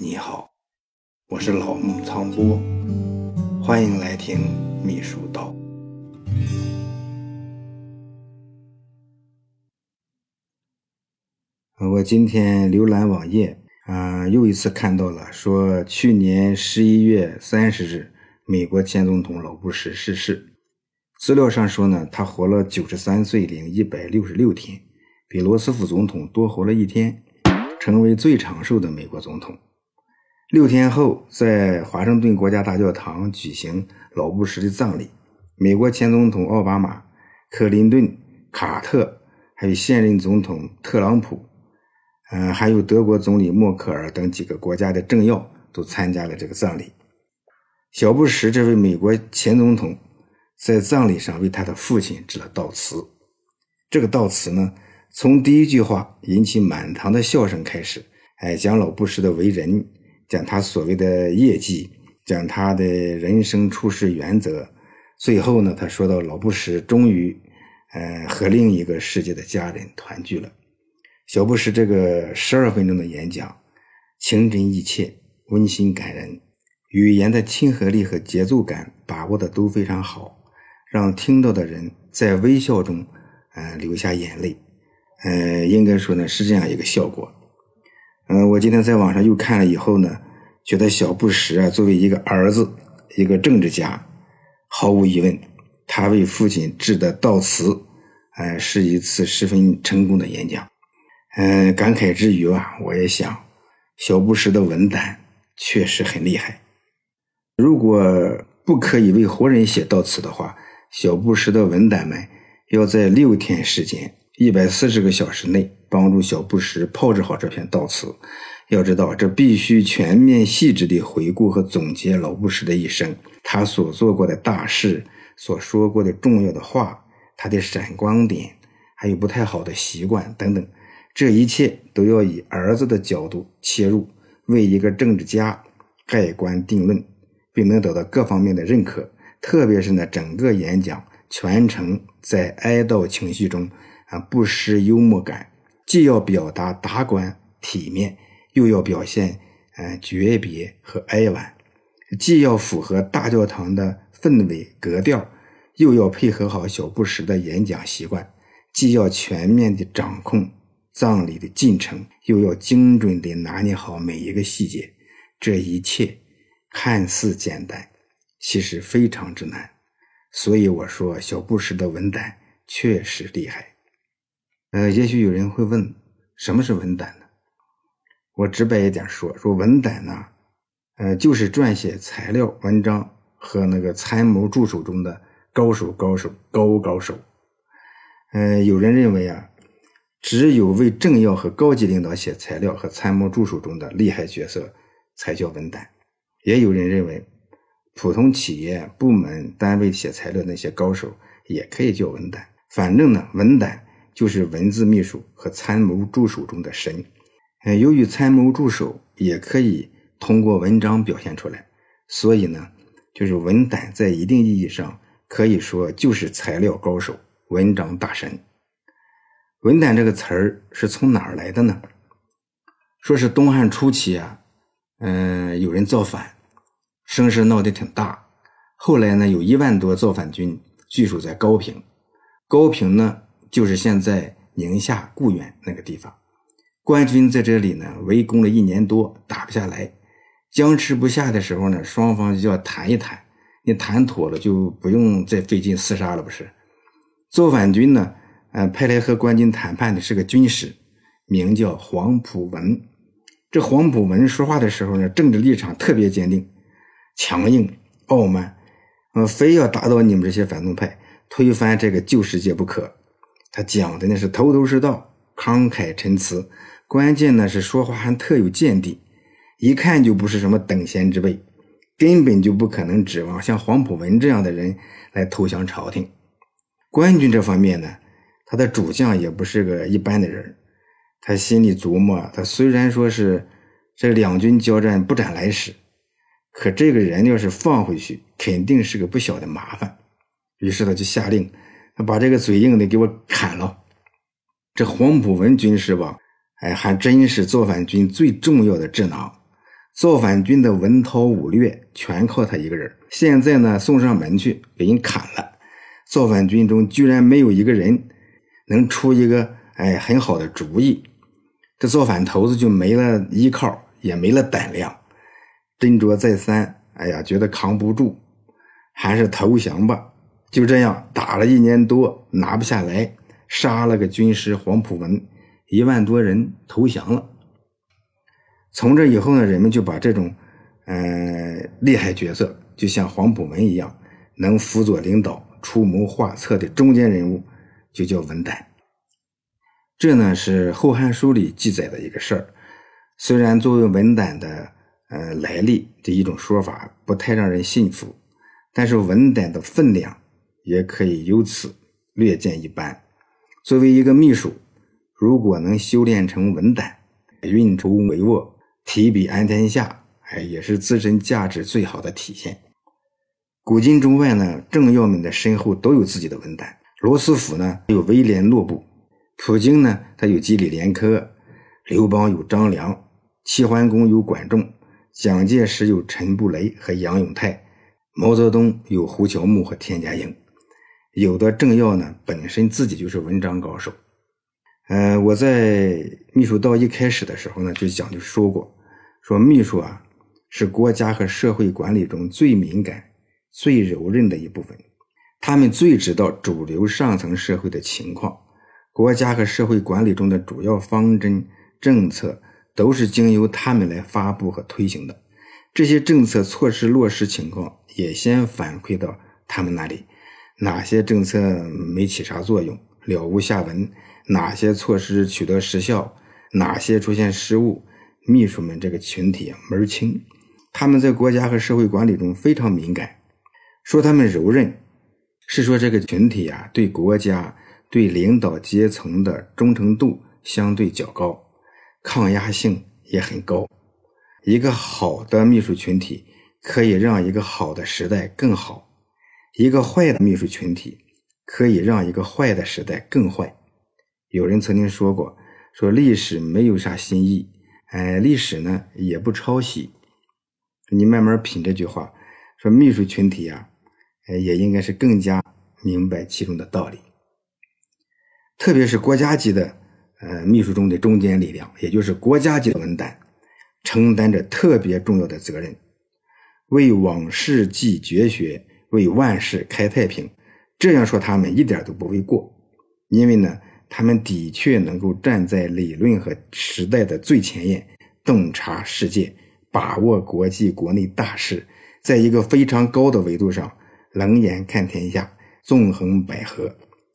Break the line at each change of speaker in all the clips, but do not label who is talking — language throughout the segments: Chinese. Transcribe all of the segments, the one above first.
你好，我是老木苍波，欢迎来听秘书道。我今天浏览网页啊，又一次看到了说，去年十一月三十日，美国前总统老布什逝世。资料上说呢，他活了九十三岁零一百六十六天，比罗斯福总统多活了一天，成为最长寿的美国总统。六天后，在华盛顿国家大教堂举行老布什的葬礼。美国前总统奥巴马、克林顿、卡特，还有现任总统特朗普，嗯，还有德国总理默克尔等几个国家的政要都参加了这个葬礼。小布什这位美国前总统在葬礼上为他的父亲致了悼词。这个悼词呢，从第一句话引起满堂的笑声开始，哎，讲老布什的为人。讲他所谓的业绩，讲他的人生处事原则，最后呢，他说到老布什终于，呃，和另一个世界的家人团聚了。小布什这个十二分钟的演讲，情真意切，温馨感人，语言的亲和力和节奏感把握的都非常好，让听到的人在微笑中，呃，流下眼泪，呃，应该说呢是这样一个效果。嗯，我今天在网上又看了以后呢，觉得小布什啊，作为一个儿子，一个政治家，毫无疑问，他为父亲致的悼词，哎，是一次十分成功的演讲。嗯，感慨之余啊，我也想，小布什的文胆确实很厉害。如果不可以为活人写悼词的话，小布什的文胆们要在六天时间。一百四十个小时内帮助小布什炮制好这篇悼词。要知道，这必须全面细致地回顾和总结老布什的一生，他所做过的大事，所说过的重要的话，他的闪光点，还有不太好的习惯等等。这一切都要以儿子的角度切入，为一个政治家盖棺定论，并能得到各方面的认可。特别是呢，整个演讲全程在哀悼情绪中。啊，不失幽默感，既要表达达观体面，又要表现嗯诀别和哀婉；既要符合大教堂的氛围格调，又要配合好小布什的演讲习惯；既要全面的掌控葬礼的进程，又要精准的拿捏好每一个细节。这一切看似简单，其实非常之难。所以我说，小布什的文胆确实厉害。呃，也许有人会问，什么是文胆呢？我直白一点说，说文胆呢，呃，就是撰写材料、文章和那个参谋助手中的高手、高手、高高手。嗯，有人认为啊，只有为政要和高级领导写材料和参谋助手中的厉害角色才叫文胆。也有人认为，普通企业、部门、单位写材料那些高手也可以叫文胆。反正呢，文胆。就是文字秘书和参谋助手中的神，嗯，由于参谋助手也可以通过文章表现出来，所以呢，就是文胆在一定意义上可以说就是材料高手、文章大神。文胆这个词儿是从哪儿来的呢？说是东汉初期啊，嗯，有人造反，声势闹得挺大，后来呢，有一万多造反军据守在高平，高平呢。就是现在宁夏固原那个地方，官军在这里呢围攻了一年多，打不下来，僵持不下的时候呢，双方就要谈一谈，你谈妥了就不用再费劲厮杀了，不是？造反军呢，呃，派来和官军谈判的是个军师，名叫黄埔文。这黄埔文说话的时候呢，政治立场特别坚定，强硬傲慢，呃，非要打倒你们这些反动派，推翻这个旧世界不可。他讲的呢是头头是道，慷慨陈词，关键呢是说话还特有见地，一看就不是什么等闲之辈，根本就不可能指望像黄埔文这样的人来投降朝廷。官军这方面呢，他的主将也不是个一般的人，他心里琢磨，他虽然说是这两军交战不斩来使，可这个人要是放回去，肯定是个不小的麻烦，于是他就下令。把这个嘴硬的给我砍了。这黄埔文军师吧，哎，还真是造反军最重要的智囊。造反军的文韬武略全靠他一个人。现在呢，送上门去给人砍了。造反军中居然没有一个人能出一个哎很好的主意，这造反头子就没了依靠，也没了胆量，斟酌再三，哎呀，觉得扛不住，还是投降吧。就这样打了一年多，拿不下来，杀了个军师黄埔文，一万多人投降了。从这以后呢，人们就把这种呃厉害角色，就像黄埔文一样，能辅佐领导。出谋划策的中间人物就叫文胆，这呢是《后汉书》里记载的一个事儿。虽然作为文胆的呃来历的一种说法不太让人信服，但是文胆的分量也可以由此略见一斑。作为一个秘书，如果能修炼成文胆，运筹帷幄，提笔安天下，哎，也是自身价值最好的体现。古今中外呢，政要们的身后都有自己的文胆。罗斯福呢有威廉·诺布，普京呢他有基里连科，刘邦有张良，齐桓公有管仲，蒋介石有陈布雷和杨永泰，毛泽东有胡乔木和田家英。有的政要呢本身自己就是文章高手。呃，我在秘书道一开始的时候呢就讲就说过，说秘书啊是国家和社会管理中最敏感。最柔韧的一部分，他们最知道主流上层社会的情况，国家和社会管理中的主要方针政策都是经由他们来发布和推行的。这些政策措施落实情况也先反馈到他们那里，哪些政策没起啥作用，了无下文；哪些措施取得实效，哪些出现失误，秘书们这个群体啊门儿清。他们在国家和社会管理中非常敏感。说他们柔韧，是说这个群体啊，对国家、对领导阶层的忠诚度相对较高，抗压性也很高。一个好的秘书群体可以让一个好的时代更好，一个坏的秘书群体可以让一个坏的时代更坏。有人曾经说过，说历史没有啥新意，哎，历史呢也不抄袭。你慢慢品这句话，说秘书群体啊。也应该是更加明白其中的道理，特别是国家级的呃秘书中的中坚力量，也就是国家级的文胆，承担着特别重要的责任，为往事记绝学，为万世开太平。这样说他们一点都不为过，因为呢，他们的确能够站在理论和时代的最前沿，洞察世界，把握国际国内大事，在一个非常高的维度上。冷眼看天下，纵横捭阖，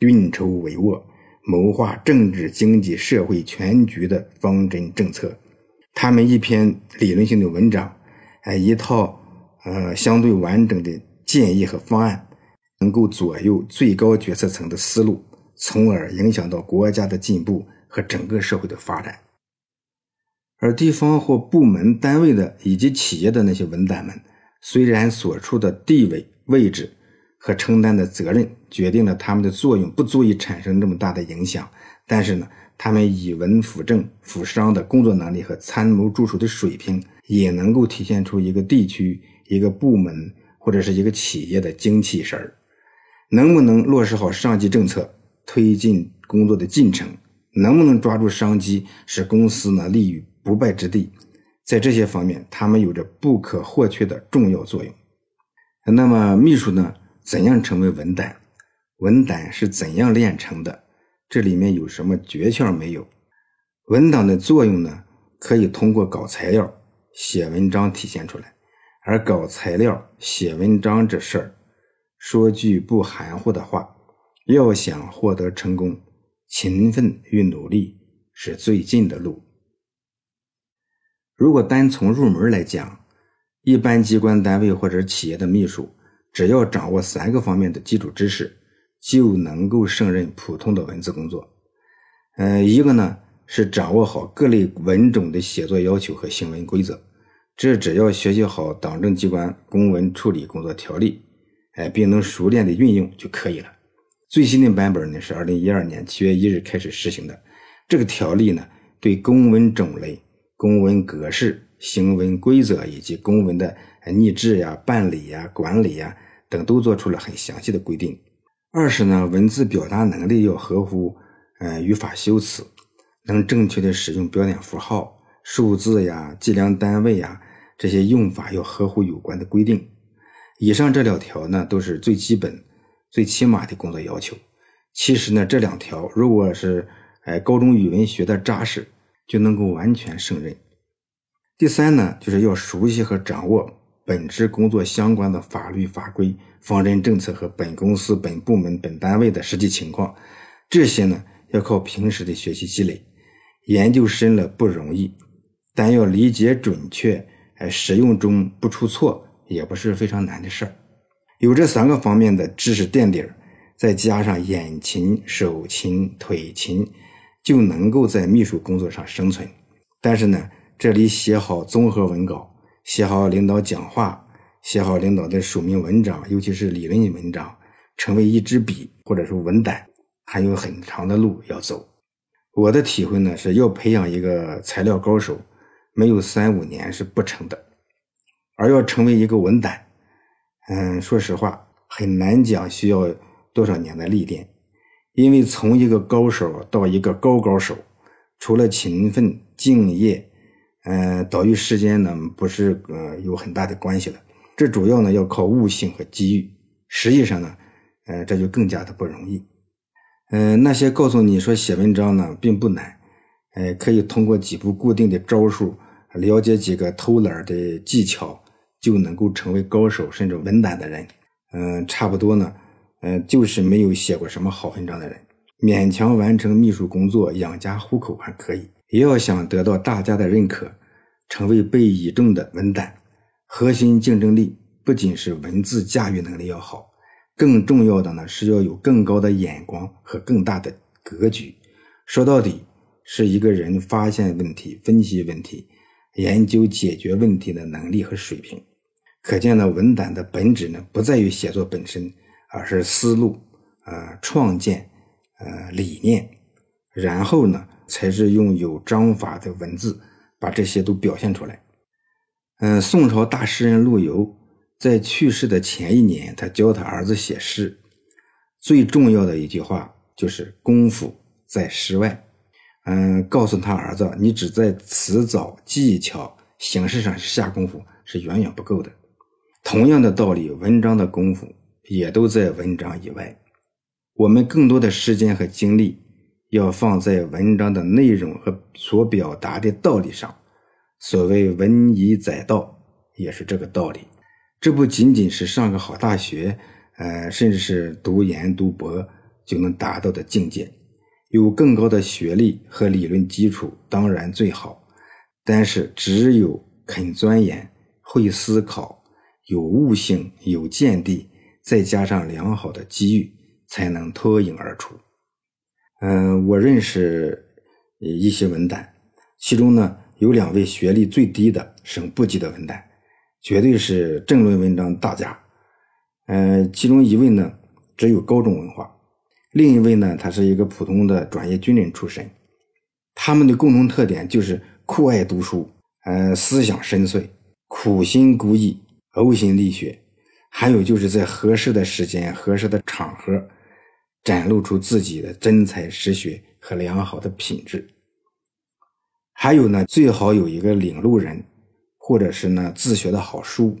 运筹帷幄，谋划政治、经济、社会全局的方针政策。他们一篇理论性的文章，哎，一套呃相对完整的建议和方案，能够左右最高决策层的思路，从而影响到国家的进步和整个社会的发展。而地方或部门单位的以及企业的那些文胆们，虽然所处的地位，位置和承担的责任决定了他们的作用不足以产生这么大的影响，但是呢，他们以文辅政辅商的工作能力和参谋助手的水平，也能够体现出一个地区、一个部门或者是一个企业的精气神儿。能不能落实好上级政策，推进工作的进程，能不能抓住商机，使公司呢立于不败之地，在这些方面，他们有着不可或缺的重要作用。那么秘书呢？怎样成为文胆？文胆是怎样炼成的？这里面有什么诀窍没有？文档的作用呢？可以通过搞材料、写文章体现出来。而搞材料、写文章这事儿，说句不含糊的话，要想获得成功，勤奋与努力是最近的路。如果单从入门来讲，一般机关单位或者企业的秘书，只要掌握三个方面的基础知识，就能够胜任普通的文字工作。呃，一个呢是掌握好各类文种的写作要求和行文规则，这只要学习好党政机关公文处理工作条例，哎，并能熟练的运用就可以了。最新的版本呢是二零一二年七月一日开始实行的。这个条例呢，对公文种类、公文格式。行文规则以及公文的拟制呀、办理呀、管理呀等都做出了很详细的规定。二是呢，文字表达能力要合乎呃语法修辞，能正确的使用标点符号、数字呀、计量单位呀这些用法要合乎有关的规定。以上这两条呢，都是最基本、最起码的工作要求。其实呢，这两条如果是哎高中语文学的扎实，就能够完全胜任。第三呢，就是要熟悉和掌握本职工作相关的法律法规、方针政策和本公司、本部门、本单位的实际情况。这些呢，要靠平时的学习积累。研究深了不容易，但要理解准确，哎，使用中不出错，也不是非常难的事儿。有这三个方面的知识垫底儿，再加上眼勤、手勤、腿勤。就能够在秘书工作上生存，但是呢，这里写好综合文稿，写好领导讲话，写好领导的署名文章，尤其是理论文章，成为一支笔或者说文胆，还有很长的路要走。我的体会呢，是要培养一个材料高手，没有三五年是不成的，而要成为一个文胆，嗯，说实话很难讲需要多少年的历练。因为从一个高手到一个高高手，除了勤奋敬业，呃，岛屿时间呢不是呃有很大的关系了。这主要呢要靠悟性和机遇。实际上呢，呃，这就更加的不容易。嗯，那些告诉你说写文章呢并不难，呃，可以通过几步固定的招数，了解几个偷懒的技巧，就能够成为高手甚至文胆的人。嗯，差不多呢。嗯，就是没有写过什么好文章的人，勉强完成秘书工作养家糊口还可以，也要想得到大家的认可，成为被倚重的文胆，核心竞争力不仅是文字驾驭能力要好，更重要的呢是要有更高的眼光和更大的格局。说到底，是一个人发现问题、分析问题、研究解决问题的能力和水平。可见呢，文胆的本质呢不在于写作本身。而是思路，呃，创建，呃，理念，然后呢，才是用有章法的文字把这些都表现出来。嗯，宋朝大诗人陆游在去世的前一年，他教他儿子写诗，最重要的一句话就是“功夫在诗外”。嗯，告诉他儿子，你只在词藻、技巧、形式上下功夫是远远不够的。同样的道理，文章的功夫。也都在文章以外，我们更多的时间和精力要放在文章的内容和所表达的道理上。所谓文以载道，也是这个道理。这不仅仅是上个好大学，呃，甚至是读研读博就能达到的境界。有更高的学历和理论基础当然最好，但是只有肯钻研、会思考、有悟性、有见地。再加上良好的机遇，才能脱颖而出。嗯，我认识一些文胆，其中呢有两位学历最低的省部级的文胆，绝对是政论文章大家。嗯，其中一位呢只有高中文化，另一位呢他是一个普通的专业军人出身。他们的共同特点就是酷爱读书，呃，思想深邃，苦心孤诣，呕心沥血。还有就是在合适的时间、合适的场合，展露出自己的真才实学和良好的品质。还有呢，最好有一个领路人，或者是呢自学的好书。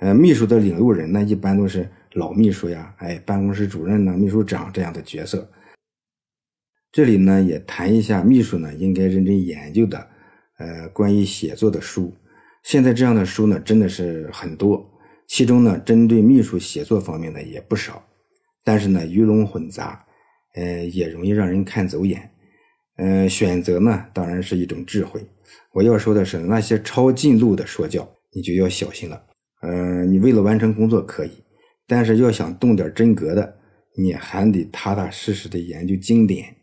呃，秘书的领路人呢，一般都是老秘书呀，哎，办公室主任呢、秘书长这样的角色。这里呢，也谈一下秘书呢应该认真研究的，呃，关于写作的书。现在这样的书呢，真的是很多。其中呢，针对秘书写作方面的也不少，但是呢，鱼龙混杂，呃，也容易让人看走眼。呃，选择呢，当然是一种智慧。我要说的是，那些抄近路的说教，你就要小心了。呃，你为了完成工作可以，但是要想动点真格的，你还得踏踏实实的研究经典。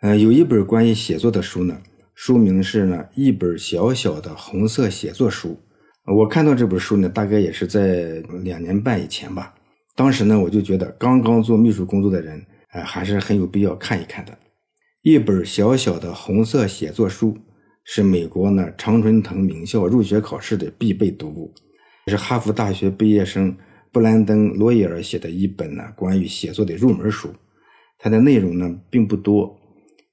呃，有一本关于写作的书呢，书名是呢，一本小小的红色写作书。我看到这本书呢，大概也是在两年半以前吧。当时呢，我就觉得刚刚做秘书工作的人，哎，还是很有必要看一看的。一本小小的红色写作书，是美国呢常春藤名校入学考试的必备读物，是哈佛大学毕业生布兰登·罗伊尔写的一本呢关于写作的入门书。它的内容呢并不多，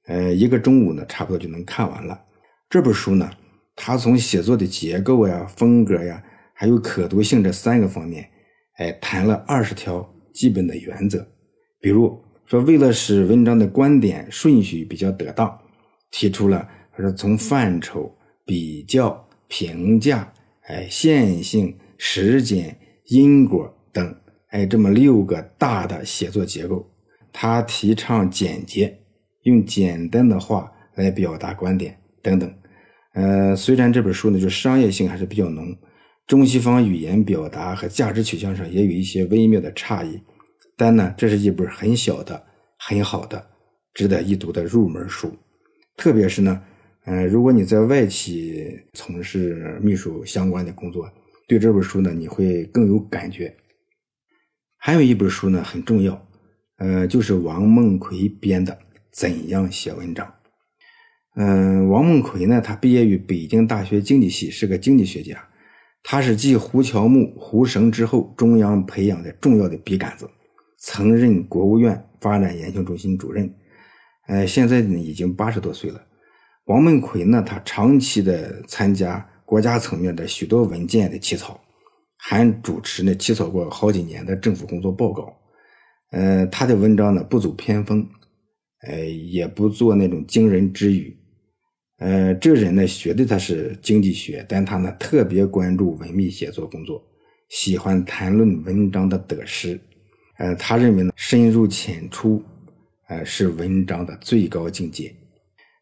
呃，一个中午呢差不多就能看完了。这本书呢，它从写作的结构呀、风格呀，还有可读性这三个方面，哎，谈了二十条基本的原则。比如说，为了使文章的观点顺序比较得当，提出了说从范畴、比较、评价、哎线性、时间、因果等，哎这么六个大的写作结构。他提倡简洁，用简单的话来表达观点等等。呃，虽然这本书呢，就商业性还是比较浓，中西方语言表达和价值取向上也有一些微妙的差异，但呢，这是一本很小的、很好的、值得一读的入门书。特别是呢，呃，如果你在外企从事秘书相关的工作，对这本书呢，你会更有感觉。还有一本书呢，很重要。呃，就是王梦奎编的《怎样写文章》。嗯，王梦奎呢，他毕业于北京大学经济系，是个经济学家。他是继胡乔木、胡绳之后，中央培养的重要的笔杆子，曾任国务院发展研究中心主任。呃，现在呢已经八十多岁了。王梦奎呢，他长期的参加国家层面的许多文件的起草，还主持呢起草过好几年的政府工作报告。呃，他的文章呢不走偏锋，呃，也不做那种惊人之语。呃，这人呢学的他是经济学，但他呢特别关注文秘写作工作，喜欢谈论文章的得失。呃，他认为呢深入浅出，呃是文章的最高境界。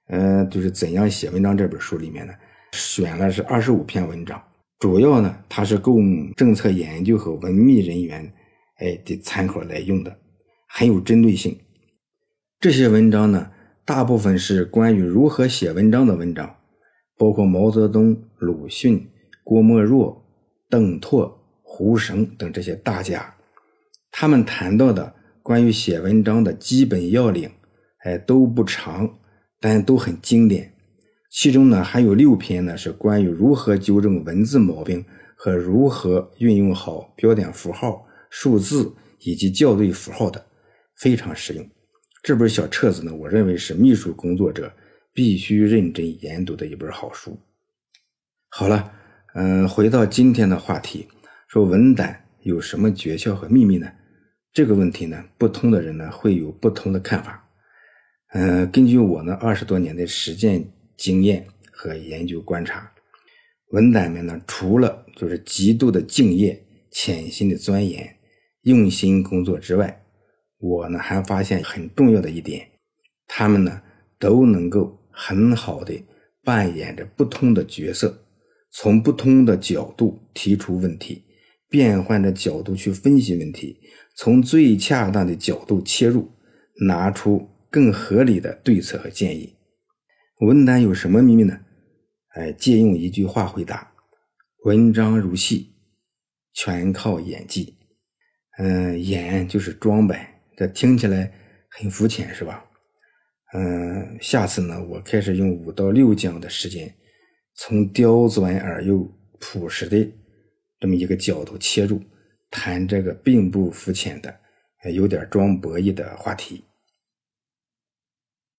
呃，就是怎样写文章这本书里面呢，选了是二十五篇文章，主要呢它是供政策研究和文秘人员哎的参考来用的。很有针对性。这些文章呢，大部分是关于如何写文章的文章，包括毛泽东、鲁迅、郭沫若、邓拓、胡绳等这些大家，他们谈到的关于写文章的基本要领，哎，都不长，但都很经典。其中呢，还有六篇呢，是关于如何纠正文字毛病和如何运用好标点符号、数字以及校对符号的。非常实用，这本小册子呢，我认为是秘书工作者必须认真研读的一本好书。好了，嗯，回到今天的话题，说文胆有什么诀窍和秘密呢？这个问题呢，不同的人呢会有不同的看法。嗯，根据我呢二十多年的实践经验和研究观察，文胆们呢除了就是极度的敬业、潜心的钻研、用心工作之外，我呢还发现很重要的一点，他们呢都能够很好的扮演着不同的角色，从不同的角度提出问题，变换着角度去分析问题，从最恰当的角度切入，拿出更合理的对策和建议。文胆有什么秘密呢？哎，借用一句话回答：文章如戏，全靠演技。嗯，演就是装扮。这听起来很肤浅，是吧？嗯，下次呢，我开始用五到六讲的时间，从刁钻而又朴实的这么一个角度切入，谈这个并不肤浅的、有点装博弈的话题。